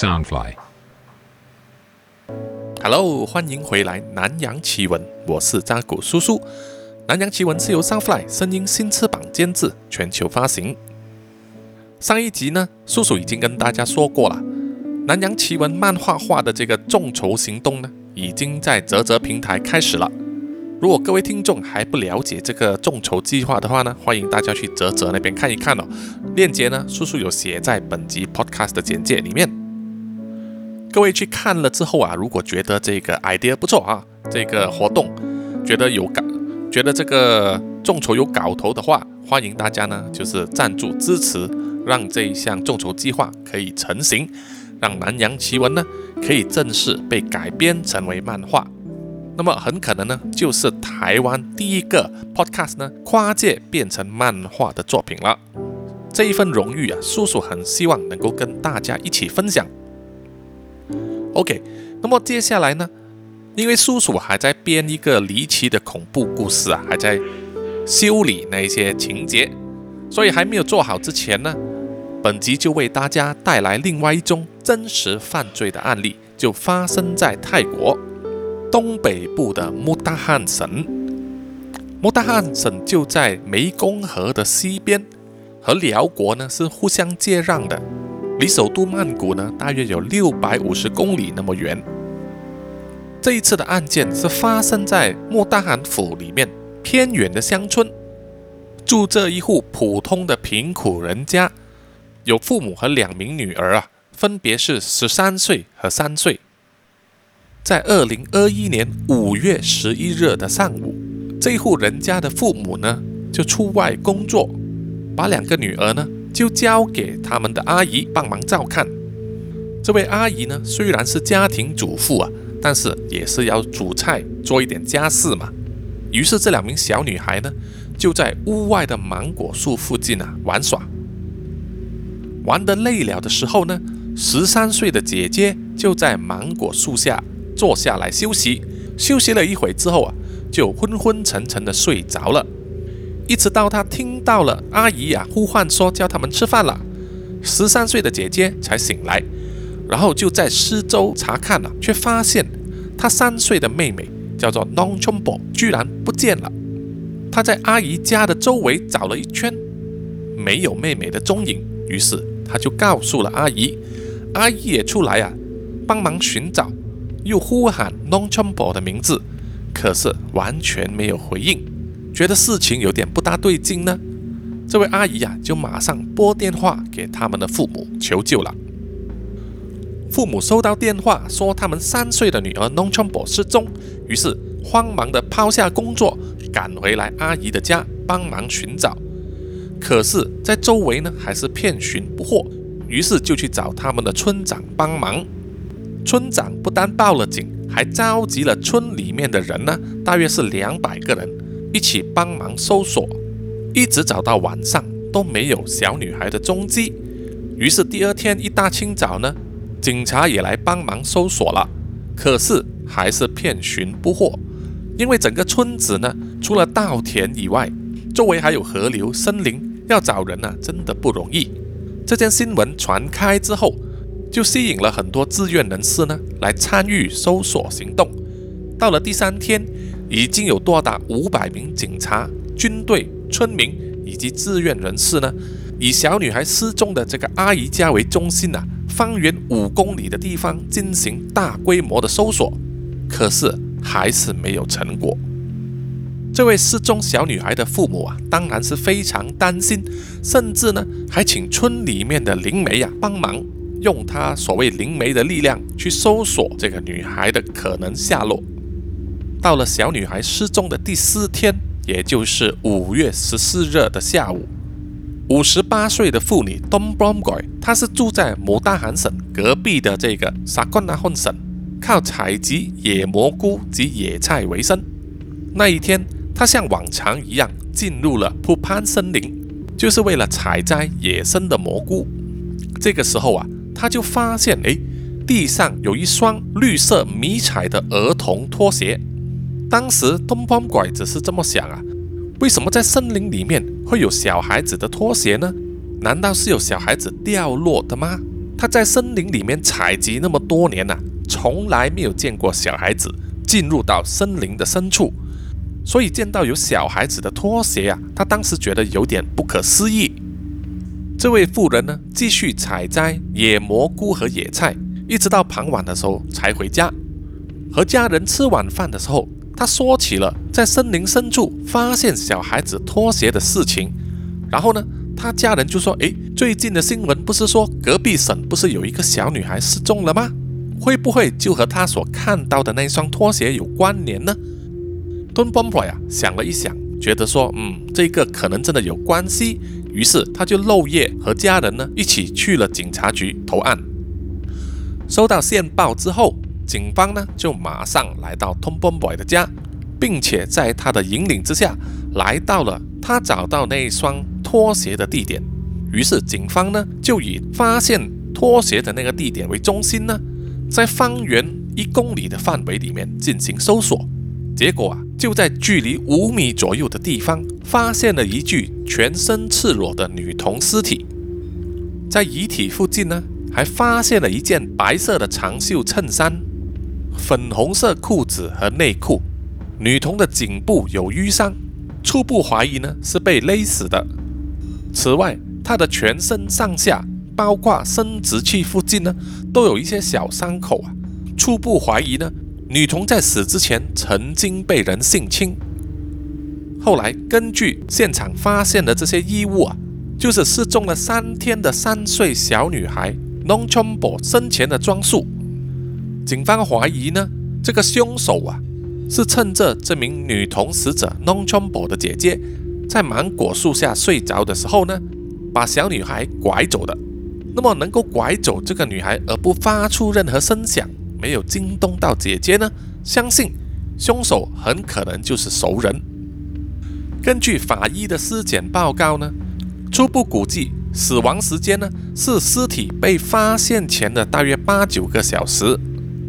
Soundfly。Hello，欢迎回来《南洋奇闻》，我是扎古叔叔。《南洋奇闻》是由 Soundfly 声音新翅膀监制，全球发行。上一集呢，叔叔已经跟大家说过了，《南洋奇闻》漫画化的这个众筹行动呢，已经在泽泽平台开始了。如果各位听众还不了解这个众筹计划的话呢，欢迎大家去泽泽那边看一看哦。链接呢，叔叔有写在本集 Podcast 的简介里面。各位去看了之后啊，如果觉得这个 idea 不错啊，这个活动觉得有搞，觉得这个众筹有搞头的话，欢迎大家呢就是赞助支持，让这一项众筹计划可以成型，让南洋奇闻呢可以正式被改编成为漫画。那么很可能呢，就是台湾第一个 podcast 呢跨界变成漫画的作品了。这一份荣誉啊，叔叔很希望能够跟大家一起分享。OK，那么接下来呢，因为叔叔还在编一个离奇的恐怖故事啊，还在修理那些情节，所以还没有做好之前呢，本集就为大家带来另外一宗真实犯罪的案例，就发生在泰国东北部的穆大汉省。穆大汉省就在湄公河的西边，和辽国呢是互相接壤的。离首都曼谷呢，大约有六百五十公里那么远。这一次的案件是发生在莫大罕府里面偏远的乡村，住这一户普通的贫苦人家，有父母和两名女儿啊，分别是十三岁和三岁。在二零二一年五月十一日的上午，这户人家的父母呢就出外工作，把两个女儿呢。就交给他们的阿姨帮忙照看。这位阿姨呢，虽然是家庭主妇啊，但是也是要煮菜、做一点家事嘛。于是这两名小女孩呢，就在屋外的芒果树附近啊玩耍。玩得累了的时候呢，十三岁的姐姐就在芒果树下坐下来休息。休息了一会之后啊，就昏昏沉沉的睡着了。一直到他听到了阿姨呀呼唤说叫他们吃饭了，十三岁的姐姐才醒来，然后就在四周查看了，却发现她三岁的妹妹叫做 Nonchumbo 居然不见了。她在阿姨家的周围找了一圈，没有妹妹的踪影，于是她就告诉了阿姨，阿姨也出来啊帮忙寻找，又呼喊 Nonchumbo 的名字，可是完全没有回应。觉得事情有点不大对劲呢，这位阿姨呀就马上拨电话给他们的父母求救了。父母收到电话说他们三岁的女儿 Non Chombo 失踪，于是慌忙的抛下工作赶回来阿姨的家帮忙寻找。可是，在周围呢还是遍寻不获，于是就去找他们的村长帮忙。村长不但报了警，还召集了村里面的人呢，大约是两百个人。一起帮忙搜索，一直找到晚上都没有小女孩的踪迹。于是第二天一大清早呢，警察也来帮忙搜索了，可是还是遍寻不获。因为整个村子呢，除了稻田以外，周围还有河流、森林，要找人呢，真的不容易。这件新闻传开之后，就吸引了很多志愿人士呢，来参与搜索行动。到了第三天。已经有多达五百名警察、军队、村民以及志愿人士呢，以小女孩失踪的这个阿姨家为中心啊，方圆五公里的地方进行大规模的搜索，可是还是没有成果。这位失踪小女孩的父母啊，当然是非常担心，甚至呢，还请村里面的灵媒啊帮忙，用他所谓灵媒的力量去搜索这个女孩的可能下落。到了小女孩失踪的第四天，也就是五月十四日的下午，五十八岁的妇女 Dom Bromgoy，她是住在姆大罕省隔壁的这个萨冠纳混省，靠采集野蘑菇及野菜为生。那一天，她像往常一样进入了普潘森林，就是为了采摘野生的蘑菇。这个时候啊，她就发现，哎，地上有一双绿色迷彩的儿童拖鞋。当时东方拐子是这么想啊，为什么在森林里面会有小孩子的拖鞋呢？难道是有小孩子掉落的吗？他在森林里面采集那么多年呐，从来没有见过小孩子进入到森林的深处，所以见到有小孩子的拖鞋啊，他当时觉得有点不可思议。这位妇人呢，继续采摘野蘑菇和野菜，一直到傍晚的时候才回家。和家人吃晚饭的时候，他说起了在森林深处发现小孩子拖鞋的事情。然后呢？他家人就说：“诶，最近的新闻不是说隔壁省不是有一个小女孩失踪了吗？会不会就和他所看到的那双拖鞋有关联呢？”敦邦普呀想了一想，觉得说：“嗯，这个可能真的有关系。”于是他就漏夜和家人呢一起去了警察局投案。收到线报之后，警方呢就马上来到 Tomboy 的家，并且在他的引领之下，来到了他找到那双。拖鞋的地点，于是警方呢就以发现拖鞋的那个地点为中心呢，在方圆一公里的范围里面进行搜索。结果啊，就在距离五米左右的地方，发现了一具全身赤裸的女童尸体。在遗体附近呢，还发现了一件白色的长袖衬衫、粉红色裤子和内裤。女童的颈部有淤伤，初步怀疑呢是被勒死的。此外，她的全身上下，包括生殖器附近呢，都有一些小伤口啊。初步怀疑呢，女童在死之前曾经被人性侵。后来根据现场发现的这些衣物啊，就是失踪了三天的三岁小女孩 Nong Chombo 生前的装束。警方怀疑呢，这个凶手啊，是趁着这名女童死者 Nonchombo 的姐姐。在芒果树下睡着的时候呢，把小女孩拐走的。那么能够拐走这个女孩而不发出任何声响，没有惊动到姐姐呢？相信凶手很可能就是熟人。根据法医的尸检报告呢，初步估计死亡时间呢是尸体被发现前的大约八九个小时，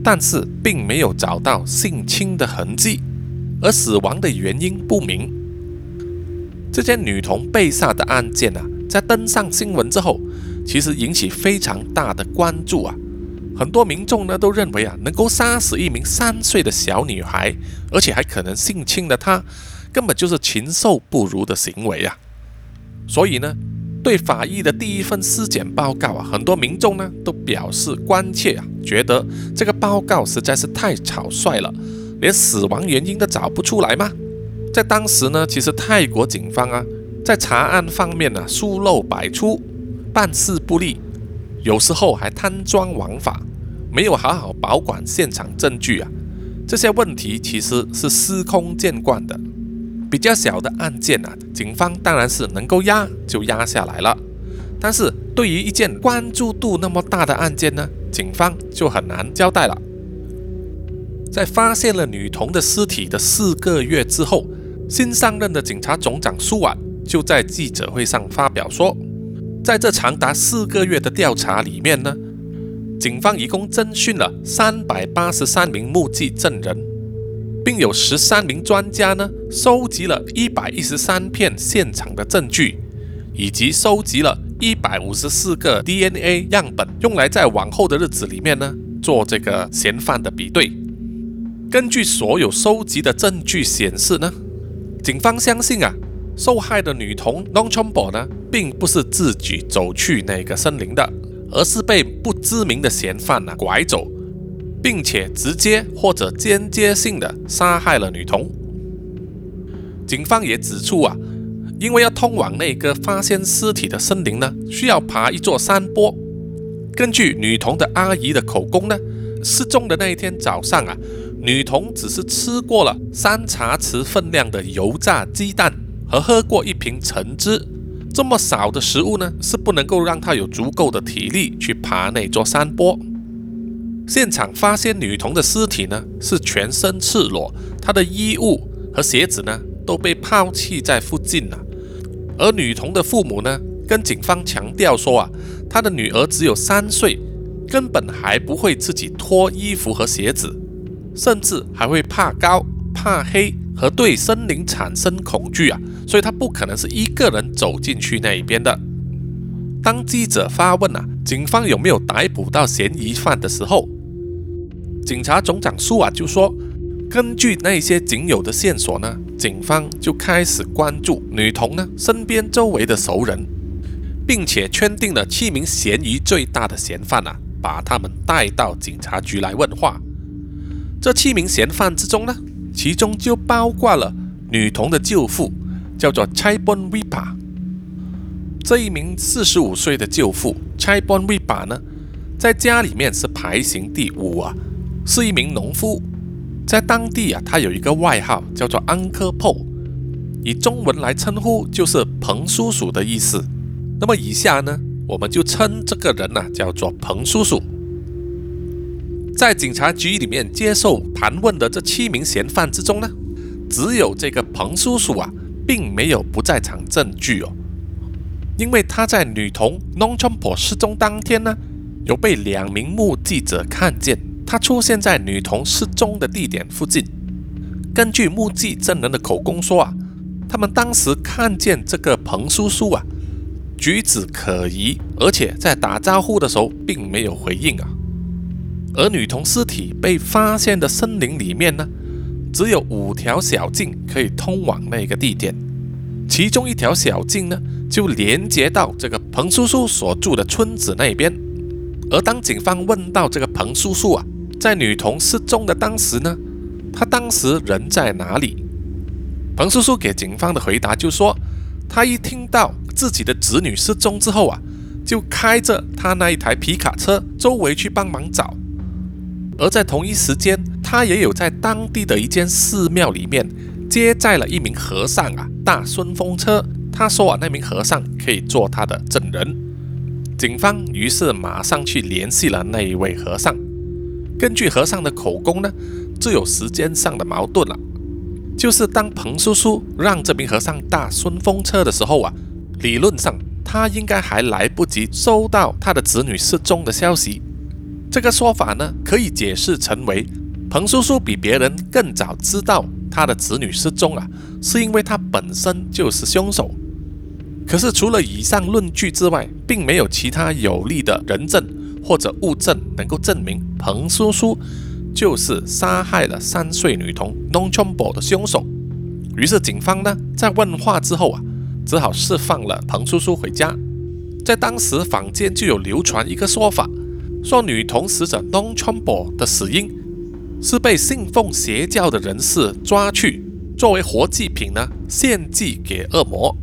但是并没有找到性侵的痕迹，而死亡的原因不明。这件女童被杀的案件啊，在登上新闻之后，其实引起非常大的关注啊。很多民众呢都认为啊，能够杀死一名三岁的小女孩，而且还可能性侵了她，根本就是禽兽不如的行为啊。所以呢，对法医的第一份尸检报告啊，很多民众呢都表示关切啊，觉得这个报告实在是太草率了，连死亡原因都找不出来吗？在当时呢，其实泰国警方啊，在查案方面呢疏漏百出，办事不力，有时候还贪赃枉法，没有好好保管现场证据啊。这些问题其实是司空见惯的。比较小的案件啊，警方当然是能够压就压下来了。但是对于一件关注度那么大的案件呢，警方就很难交代了。在发现了女童的尸体的四个月之后。新上任的警察总长苏瓦就在记者会上发表说，在这长达四个月的调查里面呢，警方一共侦讯了三百八十三名目击证人，并有十三名专家呢收集了一百一十三片现场的证据，以及收集了一百五十四个 DNA 样本，用来在往后的日子里面呢做这个嫌犯的比对。根据所有收集的证据显示呢。警方相信啊，受害的女童 Long Chombo 呢，并不是自己走去那个森林的，而是被不知名的嫌犯呢拐走，并且直接或者间接性的杀害了女童。警方也指出啊，因为要通往那个发现尸体的森林呢，需要爬一座山坡。根据女童的阿姨的口供呢，失踪的那一天早上啊。女童只是吃过了三茶匙分量的油炸鸡蛋和喝过一瓶橙汁，这么少的食物呢，是不能够让她有足够的体力去爬那座山坡。现场发现女童的尸体呢，是全身赤裸，她的衣物和鞋子呢都被抛弃在附近了。而女童的父母呢，跟警方强调说啊，她的女儿只有三岁，根本还不会自己脱衣服和鞋子。甚至还会怕高、怕黑和对森林产生恐惧啊，所以她不可能是一个人走进去那一边的。当记者发问啊，警方有没有逮捕到嫌疑犯的时候，警察总长苏瓦就说，根据那些仅有的线索呢，警方就开始关注女童呢身边周围的熟人，并且圈定了七名嫌疑最大的嫌犯啊，把他们带到警察局来问话。这七名嫌犯之中呢，其中就包括了女童的舅父，叫做 Chai Bon Vipa。这一名四十五岁的舅父 Chai Bon Vipa 呢，在家里面是排行第五啊，是一名农夫，在当地啊，他有一个外号叫做 Uncle Po，以中文来称呼就是彭叔叔的意思。那么以下呢，我们就称这个人呢叫做彭叔叔。在警察局里面接受盘问的这七名嫌犯之中呢，只有这个彭叔叔啊，并没有不在场证据哦。因为他在女童 Non Chompo 失踪当天呢，有被两名目击者看见他出现在女童失踪的地点附近。根据目击证人的口供说啊，他们当时看见这个彭叔叔啊，举止可疑，而且在打招呼的时候并没有回应啊。而女童尸体被发现的森林里面呢，只有五条小径可以通往那个地点，其中一条小径呢。就连接到这个彭叔叔所住的村子那边，而当警方问到这个彭叔叔啊，在女童失踪的当时呢，他当时人在哪里？彭叔叔给警方的回答就说，他一听到自己的子女失踪之后啊，就开着他那一台皮卡车周围去帮忙找，而在同一时间，他也有在当地的一间寺庙里面接载了一名和尚啊，大顺风车。他说啊，那名和尚可以做他的证人。警方于是马上去联系了那一位和尚。根据和尚的口供呢，就有时间上的矛盾了。就是当彭叔叔让这名和尚搭顺风车的时候啊，理论上他应该还来不及收到他的子女失踪的消息。这个说法呢，可以解释成为彭叔叔比别人更早知道他的子女失踪啊，是因为他本身就是凶手。可是，除了以上论据之外，并没有其他有力的人证或者物证能够证明彭叔叔就是杀害了三岁女童 Non Chombo 的凶手。于是，警方呢在问话之后啊，只好释放了彭叔叔回家。在当时，坊间就有流传一个说法，说女童死者 Non Chombo 的死因是被信奉邪教的人士抓去作为活祭品呢，献祭给恶魔。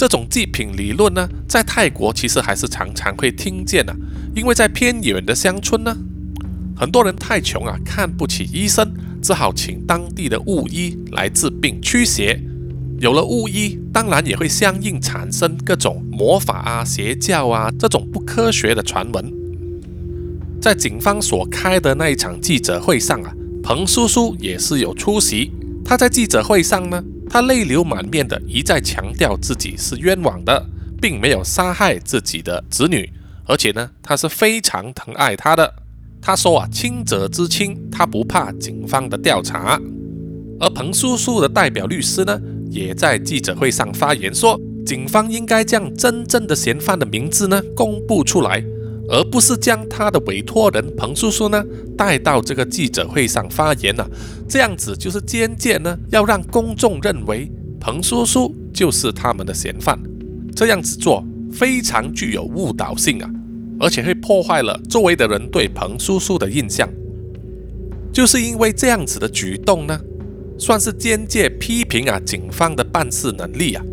这种祭品理论呢，在泰国其实还是常常会听见的，因为在偏远的乡村呢，很多人太穷啊，看不起医生，只好请当地的巫医来治病驱邪。有了巫医，当然也会相应产生各种魔法啊、邪教啊这种不科学的传闻。在警方所开的那一场记者会上啊，彭叔叔也是有出席。他在记者会上呢。他泪流满面的一再强调自己是冤枉的，并没有杀害自己的子女，而且呢，他是非常疼爱他的。他说啊，清者之清，他不怕警方的调查。而彭叔叔的代表律师呢，也在记者会上发言说，警方应该将真正的嫌犯的名字呢公布出来。而不是将他的委托人彭叔叔呢带到这个记者会上发言了，这样子就是间接呢要让公众认为彭叔叔就是他们的嫌犯，这样子做非常具有误导性啊，而且会破坏了周围的人对彭叔叔的印象。就是因为这样子的举动呢，算是间接批评啊警方的办事能力啊，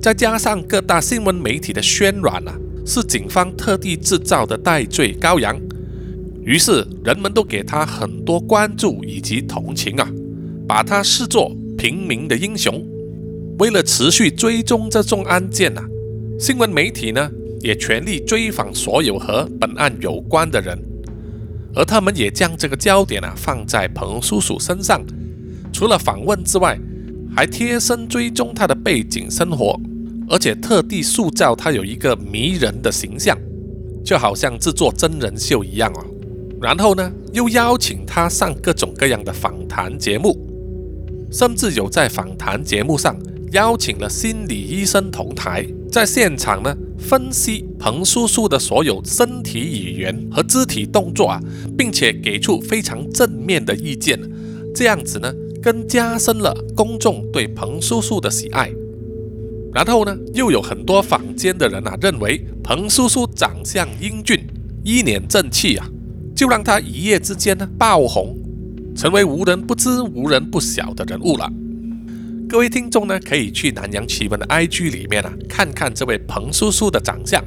再加上各大新闻媒体的渲染啊。是警方特地制造的戴罪羔羊，于是人们都给他很多关注以及同情啊，把他视作平民的英雄。为了持续追踪这宗案件啊，新闻媒体呢也全力追访所有和本案有关的人，而他们也将这个焦点啊放在彭叔叔身上，除了访问之外，还贴身追踪他的背景生活。而且特地塑造他有一个迷人的形象，就好像制作真人秀一样哦。然后呢，又邀请他上各种各样的访谈节目，甚至有在访谈节目上邀请了心理医生同台，在现场呢分析彭叔叔的所有身体语言和肢体动作啊，并且给出非常正面的意见。这样子呢，更加深了公众对彭叔叔的喜爱。然后呢，又有很多坊间的人啊，认为彭叔叔长相英俊，一脸正气啊，就让他一夜之间呢爆红，成为无人不知、无人不晓的人物了。各位听众呢，可以去南洋奇闻的 IG 里面啊，看看这位彭叔叔的长相。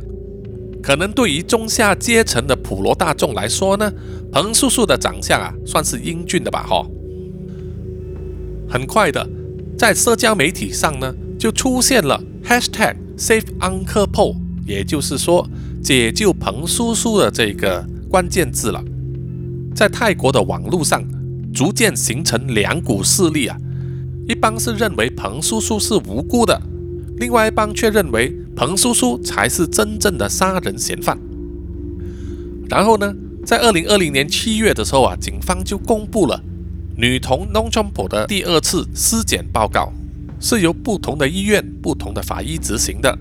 可能对于中下阶层的普罗大众来说呢，彭叔叔的长相啊，算是英俊的吧？哈。很快的，在社交媒体上呢。就出现了 Hashtag Save Uncle Po，也就是说解救彭叔叔的这个关键字了。在泰国的网络上，逐渐形成两股势力啊，一帮是认为彭叔叔是无辜的，另外一帮却认为彭叔叔才是真正的杀人嫌犯。然后呢，在二零二零年七月的时候啊，警方就公布了女童 n o n c h o m p o 的第二次尸检报告。是由不同的医院、不同的法医执行的。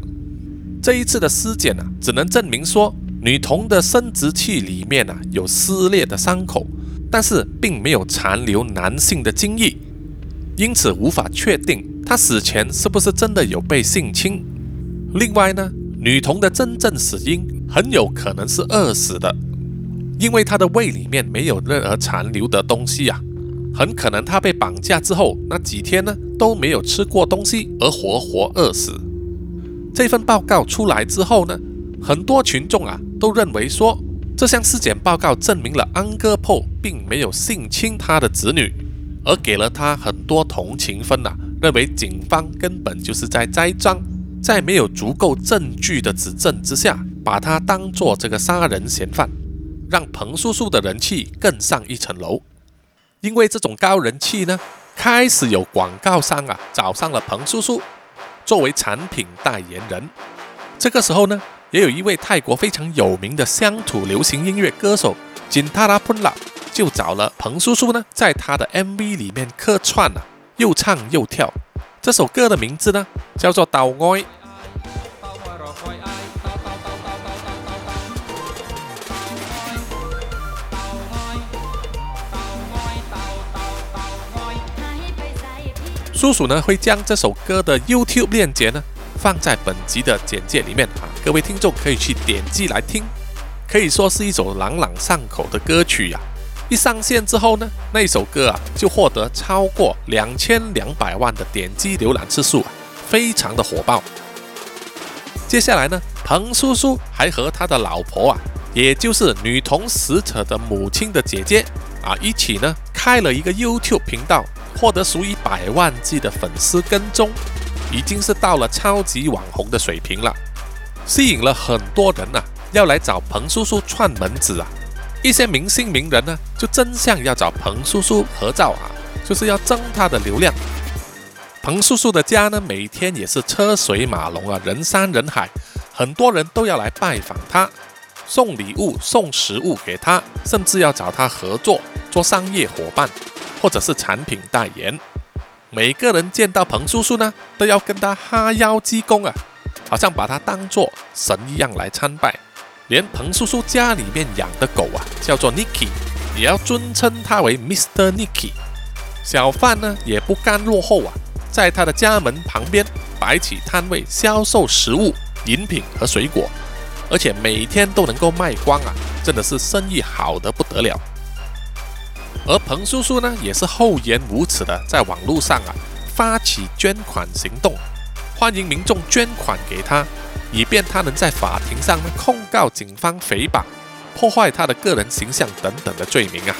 这一次的尸检啊，只能证明说女童的生殖器里面啊有撕裂的伤口，但是并没有残留男性的精液，因此无法确定她死前是不是真的有被性侵。另外呢，女童的真正死因很有可能是饿死的，因为她的胃里面没有任何残留的东西啊。很可能他被绑架之后那几天呢都没有吃过东西而活活饿死。这份报告出来之后呢，很多群众啊都认为说这项尸检报告证明了安哥破并没有性侵他的子女，而给了他很多同情分呐，认为警方根本就是在栽赃，在没有足够证据的指证之下，把他当做这个杀人嫌犯，让彭叔叔的人气更上一层楼。因为这种高人气呢，开始有广告商啊找上了彭叔叔作为产品代言人。这个时候呢，也有一位泰国非常有名的乡土流行音乐歌手 Jintara Punla 就找了彭叔叔呢，在他的 MV 里面客串啊，又唱又跳。这首歌的名字呢，叫做《岛爱》。叔叔呢会将这首歌的 YouTube 链接呢放在本集的简介里面啊，各位听众可以去点击来听，可以说是一首朗朗上口的歌曲呀。一上线之后呢，那首歌啊就获得超过两千两百万的点击浏览次数啊，非常的火爆。接下来呢，彭叔叔还和他的老婆啊，也就是女童死者的母亲的姐姐啊，一起呢开了一个 YouTube 频道。获得数以百万计的粉丝跟踪，已经是到了超级网红的水平了，吸引了很多人呐，要来找彭叔叔串门子啊！一些明星名人呢，就争相要找彭叔叔合照啊，就是要争他的流量。彭叔叔的家呢，每天也是车水马龙啊，人山人海，很多人都要来拜访他，送礼物、送食物给他，甚至要找他合作做商业伙伴。或者是产品代言，每个人见到彭叔叔呢，都要跟他哈腰鞠躬啊，好像把他当做神一样来参拜。连彭叔叔家里面养的狗啊，叫做 Nicky，也要尊称他为 Mr. Nicky。小贩呢也不甘落后啊，在他的家门旁边摆起摊位，销售食物、饮品和水果，而且每天都能够卖光啊，真的是生意好得不得了。而彭叔叔呢，也是厚颜无耻的，在网络上啊发起捐款行动，欢迎民众捐款给他，以便他能在法庭上呢控告警方诽谤、破坏他的个人形象等等的罪名啊。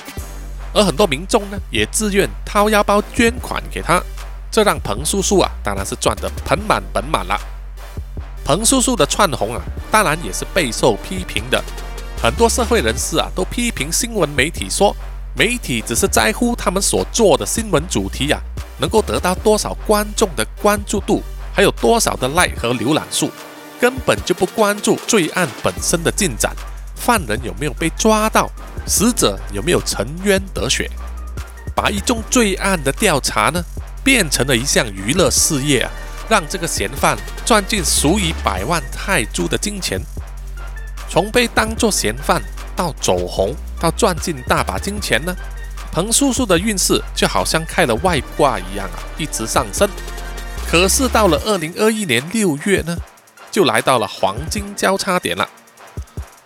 而很多民众呢，也自愿掏腰包捐款给他，这让彭叔叔啊，当然是赚得盆满钵满了。彭叔叔的窜红啊，当然也是备受批评的，很多社会人士啊，都批评新闻媒体说。媒体只是在乎他们所做的新闻主题呀，能够得到多少观众的关注度，还有多少的 like 和浏览数，根本就不关注罪案本身的进展，犯人有没有被抓到，死者有没有沉冤得雪，把一宗罪案的调查呢，变成了一项娱乐事业啊，让这个嫌犯赚进数以百万泰铢的金钱。从被当作嫌犯到走红，到赚进大把金钱呢，彭叔叔的运势就好像开了外挂一样啊，一直上升。可是到了二零二一年六月呢，就来到了黄金交叉点了。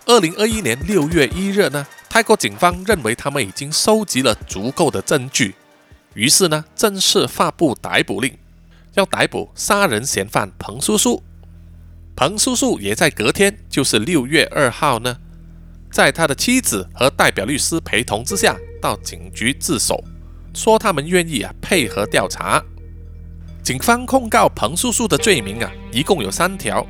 二零二一年六月一日呢，泰国警方认为他们已经收集了足够的证据，于是呢，正式发布逮捕令，要逮捕杀人嫌犯彭叔叔。彭叔叔也在隔天，就是六月二号呢，在他的妻子和代表律师陪同之下，到警局自首，说他们愿意啊配合调查。警方控告彭叔叔的罪名啊，一共有三条。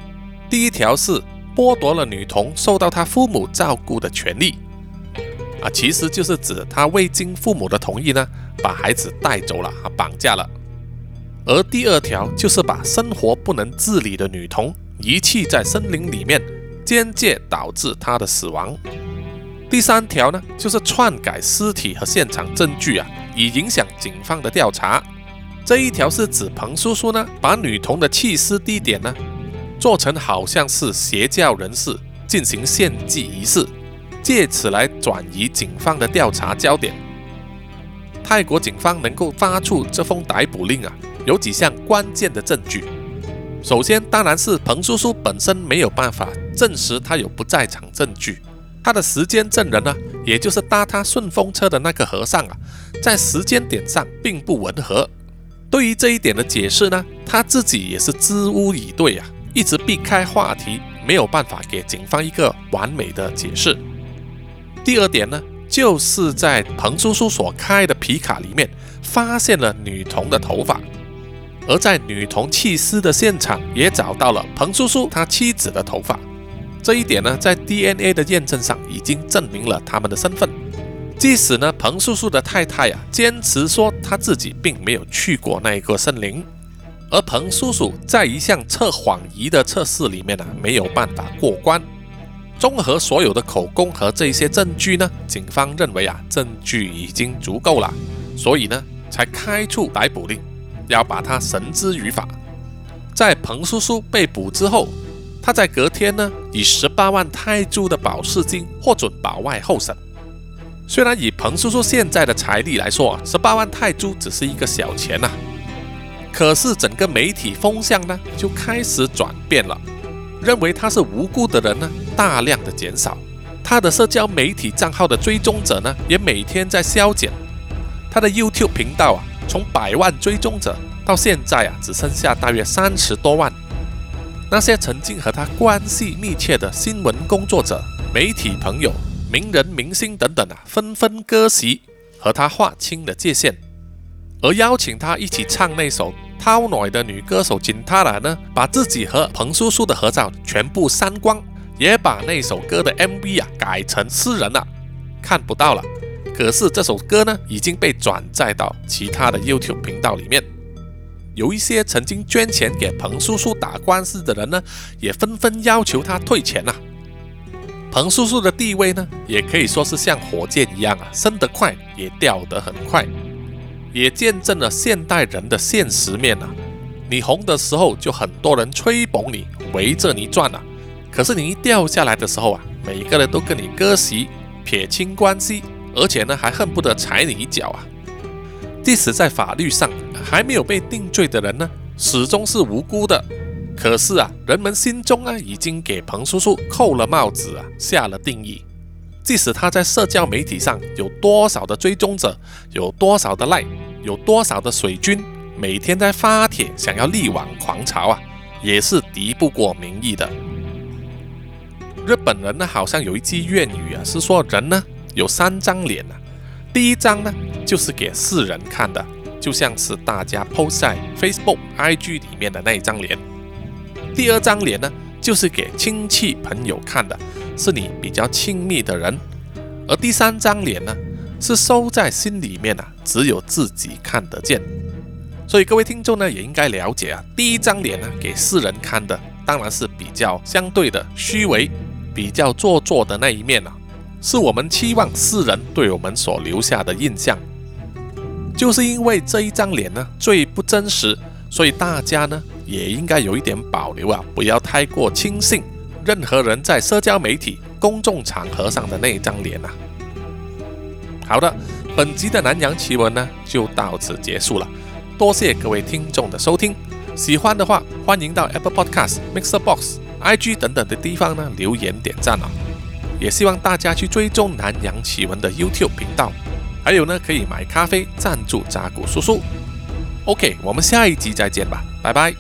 第一条是剥夺了女童受到他父母照顾的权利，啊，其实就是指他未经父母的同意呢，把孩子带走了啊，绑架了。而第二条就是把生活不能自理的女童遗弃在森林里面，间接导致他的死亡。第三条呢，就是篡改尸体和现场证据啊，以影响警方的调查。这一条是指彭叔叔呢，把女童的弃尸地点呢，做成好像是邪教人士进行献祭仪式，借此来转移警方的调查焦点。泰国警方能够发出这封逮捕令啊，有几项关键的证据。首先，当然是彭叔叔本身没有办法证实他有不在场证据，他的时间证人呢，也就是搭他顺风车的那个和尚啊，在时间点上并不吻合。对于这一点的解释呢，他自己也是支吾以对啊，一直避开话题，没有办法给警方一个完美的解释。第二点呢，就是在彭叔叔所开的皮卡里面发现了女童的头发，而在女童弃尸的现场也找到了彭叔叔他妻子的头发。这一点呢，在 DNA 的验证上已经证明了他们的身份。即使呢，彭叔叔的太太啊，坚持说他自己并没有去过那一个森林，而彭叔叔在一项测谎仪的测试里面呢，没有办法过关。综合所有的口供和这些证据呢，警方认为啊，证据已经足够了，所以呢，才开出逮捕令，要把他绳之于法。在彭叔叔被捕之后，他在隔天呢，以十八万泰铢的保释金获准保外候审。虽然以彭叔叔现在的财力来说啊，十八万泰铢只是一个小钱呐，可是整个媒体风向呢就开始转变了，认为他是无辜的人呢大量的减少，他的社交媒体账号的追踪者呢也每天在消减，他的 YouTube 频道啊从百万追踪者到现在啊只剩下大约三十多万，那些曾经和他关系密切的新闻工作者、媒体朋友。名人、明星等等啊，纷纷割席，和他划清了界限。而邀请他一起唱那首《涛奶》的女歌手金塔拉呢，把自己和彭叔叔的合照全部删光，也把那首歌的 MV 啊改成私人了，看不到了。可是这首歌呢，已经被转载到其他的 YouTube 频道里面。有一些曾经捐钱给彭叔叔打官司的人呢，也纷纷要求他退钱呐。彭叔叔的地位呢，也可以说是像火箭一样啊，升得快也掉得很快，也见证了现代人的现实面啊。你红的时候，就很多人吹捧你，围着你转啊。可是你一掉下来的时候啊，每个人都跟你割席，撇清关系，而且呢，还恨不得踩你一脚啊。即使在法律上还没有被定罪的人呢，始终是无辜的。可是啊，人们心中啊已经给彭叔叔扣了帽子啊，下了定义。即使他在社交媒体上有多少的追踪者，有多少的赖有多少的水军，每天在发帖想要力挽狂潮啊，也是敌不过民意的。日本人呢，好像有一句谚语啊，是说人呢有三张脸啊，第一张呢就是给世人看的，就像是大家 post 在 Facebook、IG 里面的那一张脸。第二张脸呢，就是给亲戚朋友看的，是你比较亲密的人；而第三张脸呢，是收在心里面啊，只有自己看得见。所以各位听众呢，也应该了解啊，第一张脸呢，给世人看的，当然是比较相对的虚伪、比较做作的那一面啊，是我们期望世人对我们所留下的印象。就是因为这一张脸呢，最不真实，所以大家呢。也应该有一点保留啊，不要太过轻信任何人在社交媒体、公众场合上的那一张脸啊。好的，本集的南洋奇闻呢就到此结束了，多谢各位听众的收听。喜欢的话，欢迎到 Apple Podcast、Mixer Box、IG 等等的地方呢留言点赞啊。也希望大家去追踪南洋奇闻的 YouTube 频道，还有呢可以买咖啡赞助扎古叔叔。OK，我们下一集再见吧，拜拜。